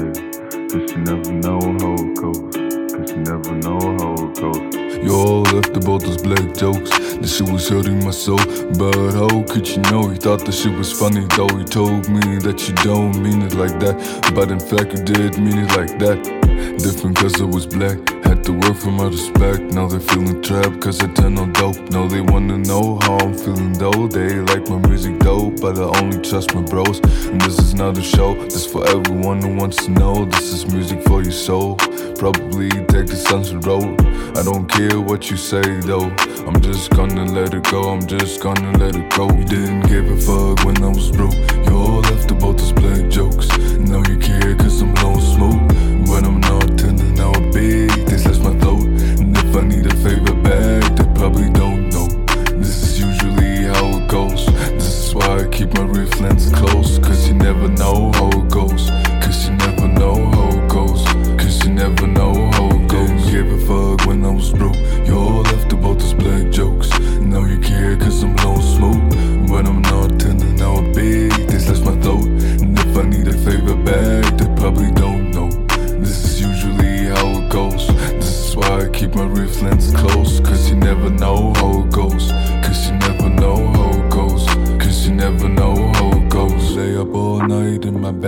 Yeah, cause you never know how it goes. Cause you never know how it goes. You all left about those black jokes. The shit was hurting my soul. But how could you know? You thought the shit was funny though. You told me that you don't mean it like that. But in fact, you did mean it like that. Different cause I was black. Had to work for my respect. Now they feeling trapped cause I turn on dope. Now they wanna know how I'm feeling though. They like my music dope, but I only trust my bros. And this is not a show. This for everyone who wants to know. This is music for your soul. Probably take the sunset road. I don't care what you say though. I'm just gonna let it go. I'm just gonna let it go. You didn't give a fuck when I was broke. You all left about those black jokes. Now you care cause I'm blowing smoke. But I'm not turning out big. They slash my throat. And if I need a favor back, they probably don't know. This is usually how it goes. This is why I keep my real friends close. Cause you never know how it goes. Cause you never know how it goes. Cause you never know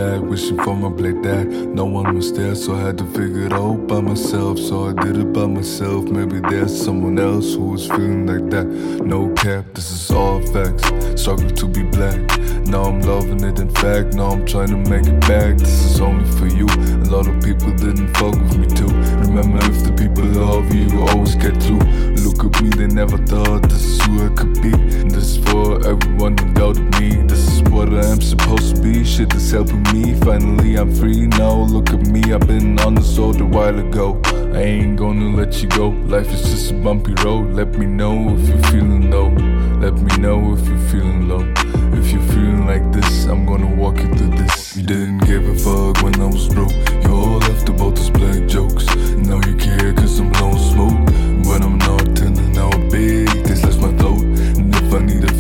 bed, wishing for my black dad. No one was there, so I had to figure it out by myself. So I did it by myself. Maybe there's someone else who was feeling like that. No cap, this is all facts. Struggle to be black. Now I'm loving it, in fact. Now I'm trying to make it back. This is only for you. A lot of people didn't fuck with me too. Remember, if the people love you, you always get through. They never thought this is who I could be. This is for everyone who doubted me. This is what I am supposed to be. Shit is helping me. Finally, I'm free now. Look at me, I've been on this road a while ago. I ain't gonna let you go. Life is just a bumpy road. Let me know if you're feeling low. Let me know if you're feeling low. If you're like this, I'm gonna walk you through this. You didn't give a fuck when I was broke. You all left about those black jokes. Now you care cause I'm blowing smoke. But I'm not turning out big. This is my throat. And if I need a